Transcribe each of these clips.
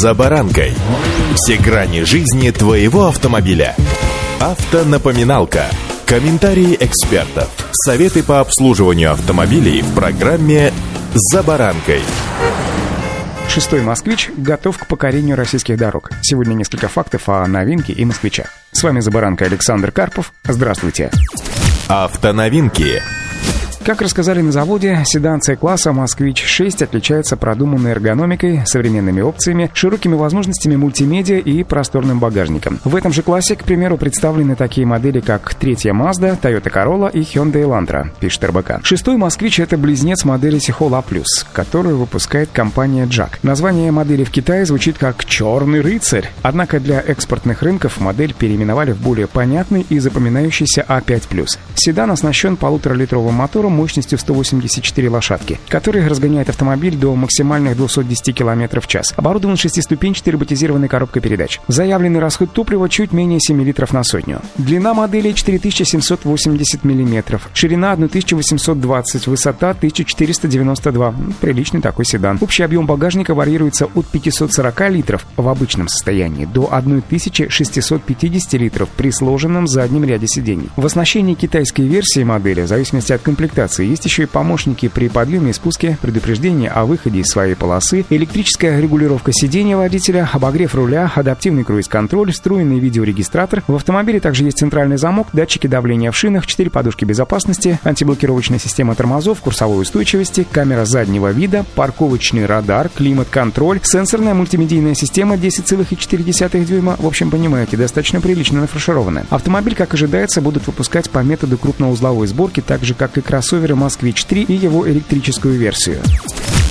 «За баранкой». Все грани жизни твоего автомобиля. Автонапоминалка. Комментарии экспертов. Советы по обслуживанию автомобилей в программе «За баранкой». Шестой «Москвич» готов к покорению российских дорог. Сегодня несколько фактов о новинке и «Москвичах». С вами «За баранкой» Александр Карпов. Здравствуйте. Автоновинки. Как рассказали на заводе, седан C-класса «Москвич-6» отличается продуманной эргономикой, современными опциями, широкими возможностями мультимедиа и просторным багажником. В этом же классе, к примеру, представлены такие модели, как третья Mazda, Toyota Corolla и Hyundai Elantra, пишет РБК. Шестой «Москвич» — это близнец модели Сихол А+, которую выпускает компания JAC. Название модели в Китае звучит как «Черный рыцарь». Однако для экспортных рынков модель переименовали в более понятный и запоминающийся А5+. Седан оснащен полуторалитровым мотором мощностью 184 лошадки, который разгоняет автомобиль до максимальных 210 км в час. Оборудован шестиступенчатой роботизированной коробкой передач. Заявленный расход топлива чуть менее 7 литров на сотню. Длина модели 4780 мм, ширина 1820, высота 1492. Приличный такой седан. Общий объем багажника варьируется от 540 литров в обычном состоянии до 1650 литров при сложенном заднем ряде сидений. В оснащении китайской версии модели, в зависимости от комплектации, комплектации. Есть еще и помощники при подъеме и спуске, предупреждение о выходе из своей полосы, электрическая регулировка сидения водителя, обогрев руля, адаптивный круиз-контроль, встроенный видеорегистратор. В автомобиле также есть центральный замок, датчики давления в шинах, 4 подушки безопасности, антиблокировочная система тормозов, курсовой устойчивости, камера заднего вида, парковочный радар, климат-контроль, сенсорная мультимедийная система 10,4 дюйма. В общем, понимаете, достаточно прилично нафаршированная. Автомобиль, как ожидается, будут выпускать по методу крупноузловой сборки, так же, как и кроссовер кроссовера «Москвич-3» и его электрическую версию.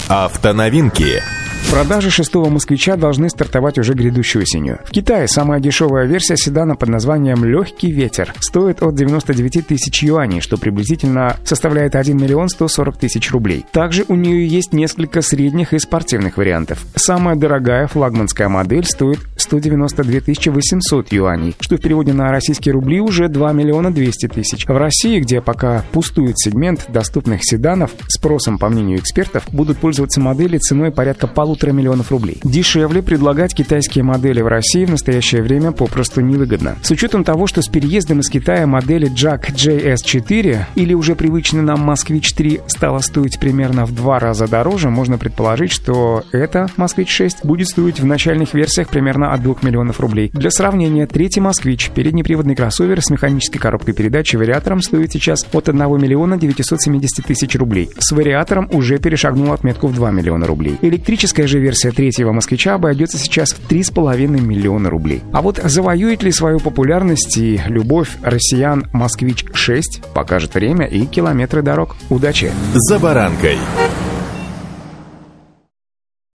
Автоновинки. Продажи шестого «Москвича» должны стартовать уже грядущей осенью. В Китае самая дешевая версия седана под названием «Легкий ветер» стоит от 99 тысяч юаней, что приблизительно составляет 1 миллион 140 тысяч рублей. Также у нее есть несколько средних и спортивных вариантов. Самая дорогая флагманская модель стоит 192 800 юаней, что в переводе на российские рубли уже 2 миллиона 200 тысяч. В России, где пока пустует сегмент доступных седанов, спросом, по мнению экспертов, будут пользоваться модели ценой порядка полутора миллионов рублей. Дешевле предлагать китайские модели в России в настоящее время попросту невыгодно. С учетом того, что с переездом из Китая модели Jack JS4 или уже привычный нам Москвич 3 стала стоить примерно в два раза дороже, можно предположить, что эта Москвич 6 будет стоить в начальных версиях примерно от 2 миллионов рублей. Для сравнения, третий Москвич, переднеприводный кроссовер с механической коробкой передач и вариатором стоит сейчас от 1 миллиона 970 тысяч рублей. С вариатором уже перешагнул отметку в 2 миллиона рублей. Электрическая же версия третьего «Москвича» обойдется сейчас в 3,5 миллиона рублей. А вот завоюет ли свою популярность и любовь россиян «Москвич-6» покажет время и километры дорог. Удачи! «За баранкой»